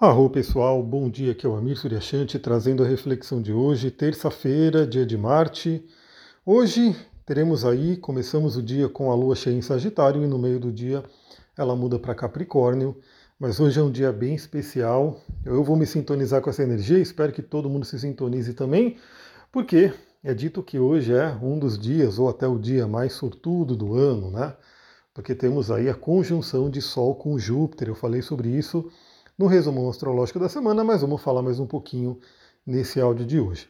Arro pessoal, bom dia, aqui é o Amir Suryashanti trazendo a reflexão de hoje, terça-feira, dia de Marte. Hoje teremos aí, começamos o dia com a lua cheia em Sagitário e no meio do dia ela muda para Capricórnio, mas hoje é um dia bem especial. Eu vou me sintonizar com essa energia, espero que todo mundo se sintonize também, porque é dito que hoje é um dos dias, ou até o dia mais sortudo do ano, né? Porque temos aí a conjunção de Sol com Júpiter, eu falei sobre isso no resumo astrológico da semana, mas vamos falar mais um pouquinho nesse áudio de hoje.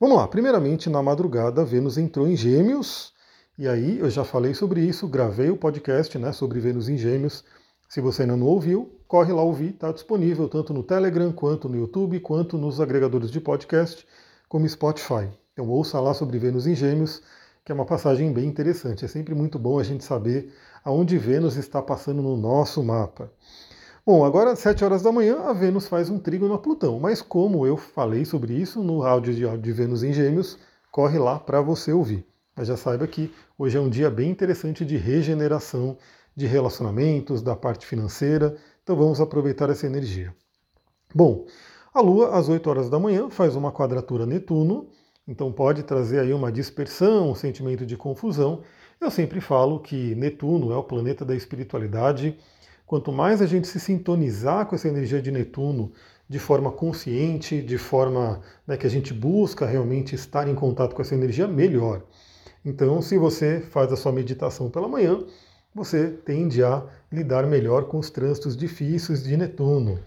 Vamos lá, primeiramente na madrugada, Vênus entrou em Gêmeos, e aí eu já falei sobre isso, gravei o podcast né, sobre Vênus em Gêmeos. Se você ainda não ouviu, corre lá ouvir, está disponível tanto no Telegram, quanto no YouTube, quanto nos agregadores de podcast, como Spotify. Então ouça lá sobre Vênus em Gêmeos, que é uma passagem bem interessante. É sempre muito bom a gente saber aonde Vênus está passando no nosso mapa. Bom, agora às 7 horas da manhã a Vênus faz um trígono a Plutão, mas como eu falei sobre isso no áudio de, de Vênus em Gêmeos, corre lá para você ouvir. Mas já saiba que hoje é um dia bem interessante de regeneração de relacionamentos, da parte financeira, então vamos aproveitar essa energia. Bom, a Lua às 8 horas da manhã faz uma quadratura Netuno, então pode trazer aí uma dispersão, um sentimento de confusão. Eu sempre falo que Netuno é o planeta da espiritualidade, Quanto mais a gente se sintonizar com essa energia de Netuno de forma consciente, de forma né, que a gente busca realmente estar em contato com essa energia, melhor. Então, se você faz a sua meditação pela manhã, você tende a lidar melhor com os trânsitos difíceis de Netuno.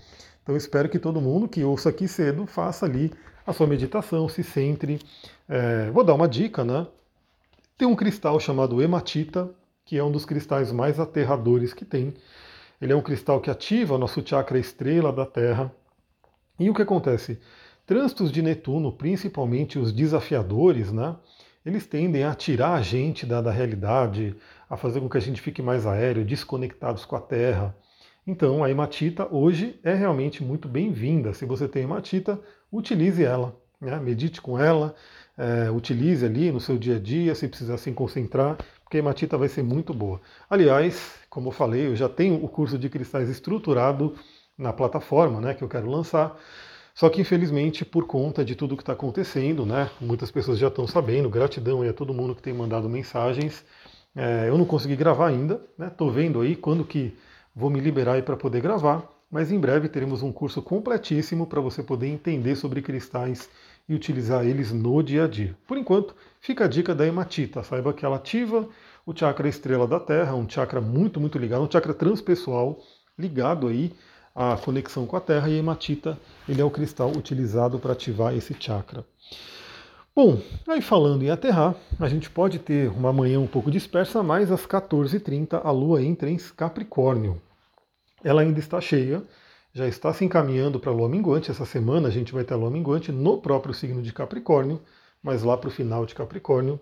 Então, espero que todo mundo que ouça aqui cedo faça ali a sua meditação, se centre. É, vou dar uma dica, né? Tem um cristal chamado hematita, que é um dos cristais mais aterradores que tem. Ele é um cristal que ativa nosso chakra estrela da Terra. E o que acontece? Trânsitos de Netuno, principalmente os desafiadores, né? Eles tendem a tirar a gente da, da realidade, a fazer com que a gente fique mais aéreo, desconectados com a Terra. Então, a hematita hoje é realmente muito bem-vinda. Se você tem hematita, utilize ela, né? medite com ela, é, utilize ali no seu dia a dia, se precisar se concentrar, porque hematita vai ser muito boa. Aliás, como eu falei, eu já tenho o curso de cristais estruturado na plataforma né, que eu quero lançar. Só que infelizmente, por conta de tudo que está acontecendo, né, muitas pessoas já estão sabendo, gratidão a todo mundo que tem mandado mensagens. É, eu não consegui gravar ainda, estou né, vendo aí quando que vou me liberar para poder gravar, mas em breve teremos um curso completíssimo para você poder entender sobre cristais e utilizar eles no dia a dia. Por enquanto, fica a dica da hematita, saiba que ela ativa o chakra estrela da Terra, um chakra muito, muito ligado, um chakra transpessoal ligado aí à conexão com a Terra, e a hematita ele é o cristal utilizado para ativar esse chakra. Bom, aí falando em aterrar, a gente pode ter uma manhã um pouco dispersa, mas às 14h30 a Lua entra em Capricórnio. Ela ainda está cheia, já está se encaminhando para a Lua Minguante. Essa semana a gente vai ter a Lua Minguante no próprio signo de Capricórnio, mas lá para o final de Capricórnio.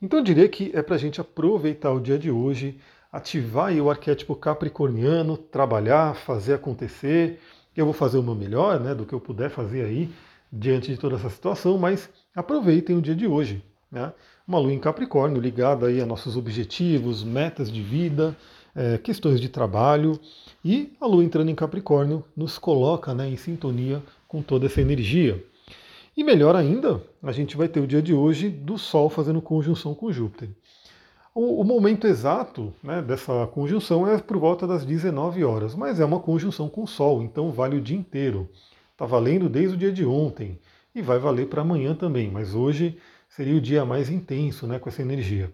Então eu diria que é para a gente aproveitar o dia de hoje, ativar o arquétipo capricorniano, trabalhar, fazer acontecer. Eu vou fazer o meu melhor, né, do que eu puder fazer aí diante de toda essa situação, mas aproveitem o dia de hoje. Né? Uma lua em Capricórnio ligada aí a nossos objetivos, metas de vida, é, questões de trabalho. E a lua entrando em Capricórnio nos coloca né, em sintonia com toda essa energia. E melhor ainda, a gente vai ter o dia de hoje do Sol fazendo conjunção com Júpiter. O, o momento exato né, dessa conjunção é por volta das 19 horas, mas é uma conjunção com o Sol, então vale o dia inteiro. Está valendo desde o dia de ontem e vai valer para amanhã também, mas hoje seria o dia mais intenso né, com essa energia.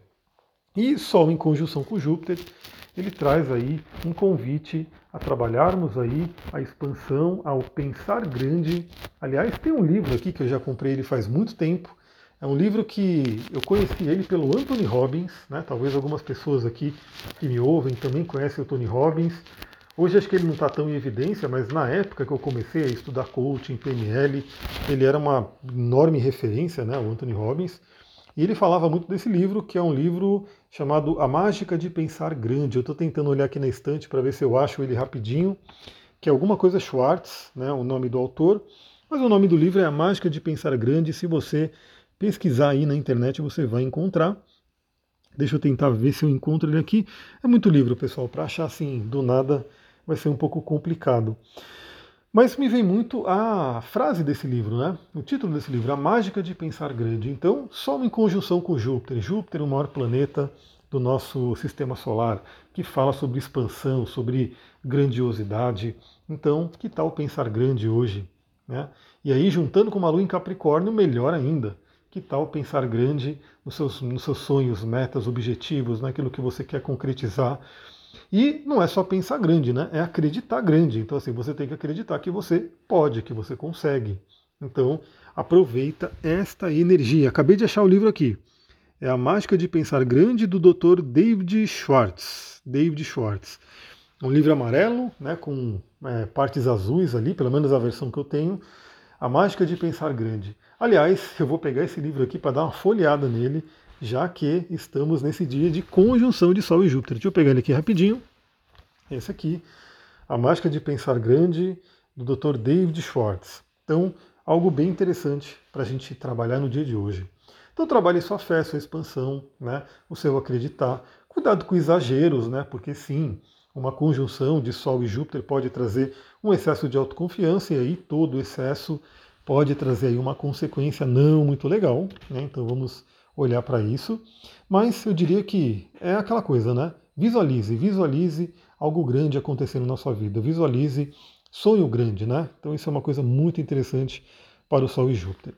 E Sol em conjunção com Júpiter ele traz aí um convite a trabalharmos aí a expansão, ao pensar grande. Aliás, tem um livro aqui que eu já comprei ele faz muito tempo. É um livro que eu conheci ele pelo Anthony Robbins, né? Talvez algumas pessoas aqui que me ouvem também conhecem o Tony Robbins. Hoje acho que ele não está tão em evidência, mas na época que eu comecei a estudar coaching, PNL, ele era uma enorme referência, né, o Anthony Robbins. E ele falava muito desse livro, que é um livro chamado A Mágica de Pensar Grande. Eu estou tentando olhar aqui na estante para ver se eu acho ele rapidinho, que é alguma coisa Schwartz, né, o nome do autor. Mas o nome do livro é A Mágica de Pensar Grande. Se você pesquisar aí na internet, você vai encontrar. Deixa eu tentar ver se eu encontro ele aqui. É muito livro, pessoal, para achar assim do nada vai ser um pouco complicado. Mas me vem muito a frase desse livro, né? O título desse livro, A Mágica de Pensar Grande. Então, Sol em conjunção com Júpiter. Júpiter, o maior planeta do nosso sistema solar, que fala sobre expansão, sobre grandiosidade. Então, que tal pensar grande hoje? Né? E aí, juntando com uma lua em Capricórnio, melhor ainda. Que tal pensar grande nos seus, nos seus sonhos, metas, objetivos, naquilo que você quer concretizar? E não é só pensar grande, né? É acreditar grande. Então, assim, você tem que acreditar que você pode, que você consegue. Então, aproveita esta energia. Acabei de achar o livro aqui. É A Mágica de Pensar Grande, do Dr. David Schwartz. David Schwartz. Um livro amarelo, né, com é, partes azuis ali, pelo menos a versão que eu tenho. A Mágica de Pensar Grande. Aliás, eu vou pegar esse livro aqui para dar uma folheada nele já que estamos nesse dia de conjunção de Sol e Júpiter. Deixa eu pegar ele aqui rapidinho. Esse aqui, A Mágica de Pensar Grande, do Dr. David Schwartz. Então, algo bem interessante para a gente trabalhar no dia de hoje. Então, trabalhe sua fé, sua expansão, né? o seu acreditar. Cuidado com exageros, né? porque sim, uma conjunção de Sol e Júpiter pode trazer um excesso de autoconfiança e aí todo excesso pode trazer aí uma consequência não muito legal. Né? Então, vamos olhar para isso, mas eu diria que é aquela coisa, né? Visualize, visualize algo grande acontecendo na sua vida, visualize sonho grande, né? Então isso é uma coisa muito interessante para o Sol e Júpiter.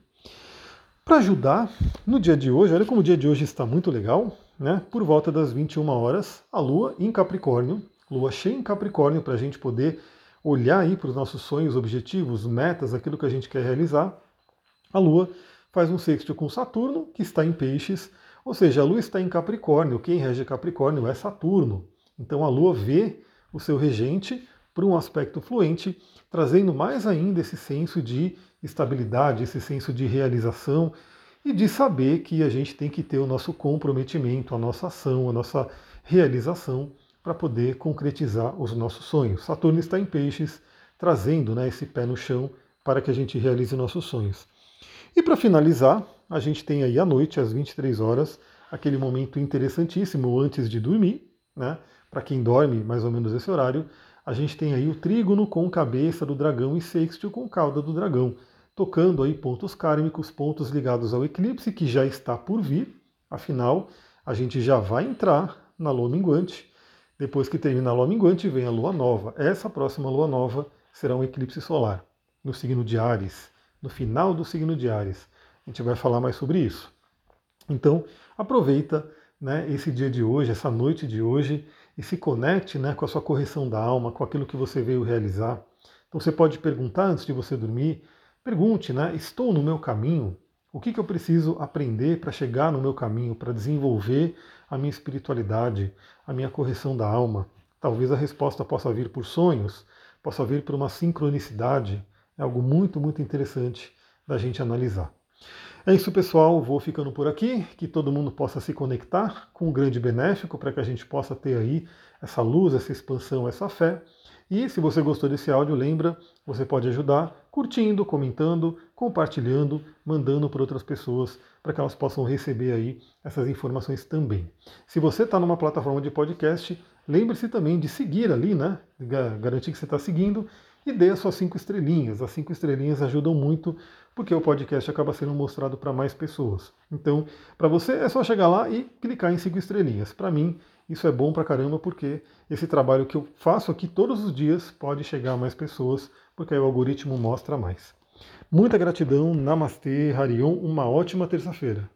Para ajudar, no dia de hoje, olha como o dia de hoje está muito legal, né? Por volta das 21 horas, a Lua em Capricórnio, Lua cheia em Capricórnio, para a gente poder olhar aí para os nossos sonhos, objetivos, metas, aquilo que a gente quer realizar. A Lua faz um sexto com Saturno, que está em Peixes, ou seja, a Lua está em Capricórnio, quem rege Capricórnio é Saturno. Então a Lua vê o seu regente para um aspecto fluente, trazendo mais ainda esse senso de estabilidade, esse senso de realização e de saber que a gente tem que ter o nosso comprometimento, a nossa ação, a nossa realização para poder concretizar os nossos sonhos. Saturno está em Peixes, trazendo né, esse pé no chão para que a gente realize nossos sonhos. E para finalizar, a gente tem aí à noite, às 23 horas, aquele momento interessantíssimo antes de dormir, né? Para quem dorme mais ou menos esse horário, a gente tem aí o trígono com cabeça do dragão e sextil com cauda do dragão, tocando aí pontos kármicos, pontos ligados ao eclipse que já está por vir. Afinal, a gente já vai entrar na lua minguante. Depois que termina a lua minguante, vem a lua nova. Essa próxima lua nova será um eclipse solar no signo de Ares no final do signo de Ares. A gente vai falar mais sobre isso. Então, aproveita né, esse dia de hoje, essa noite de hoje, e se conecte né, com a sua correção da alma, com aquilo que você veio realizar. Então você pode perguntar antes de você dormir, pergunte, né? Estou no meu caminho? O que, que eu preciso aprender para chegar no meu caminho, para desenvolver a minha espiritualidade, a minha correção da alma? Talvez a resposta possa vir por sonhos, possa vir por uma sincronicidade, é algo muito, muito interessante da gente analisar. É isso, pessoal. Vou ficando por aqui. Que todo mundo possa se conectar com o grande benéfico para que a gente possa ter aí essa luz, essa expansão, essa fé. E se você gostou desse áudio, lembra, você pode ajudar curtindo, comentando, compartilhando, mandando para outras pessoas para que elas possam receber aí essas informações também. Se você está numa plataforma de podcast, lembre-se também de seguir ali, né? Garantir que você está seguindo e dê as suas cinco estrelinhas. As cinco estrelinhas ajudam muito porque o podcast acaba sendo mostrado para mais pessoas. Então, para você é só chegar lá e clicar em cinco estrelinhas. Para mim, isso é bom para caramba porque esse trabalho que eu faço aqui todos os dias pode chegar a mais pessoas, porque aí o algoritmo mostra mais. Muita gratidão, Namastê, Harion, uma ótima terça-feira.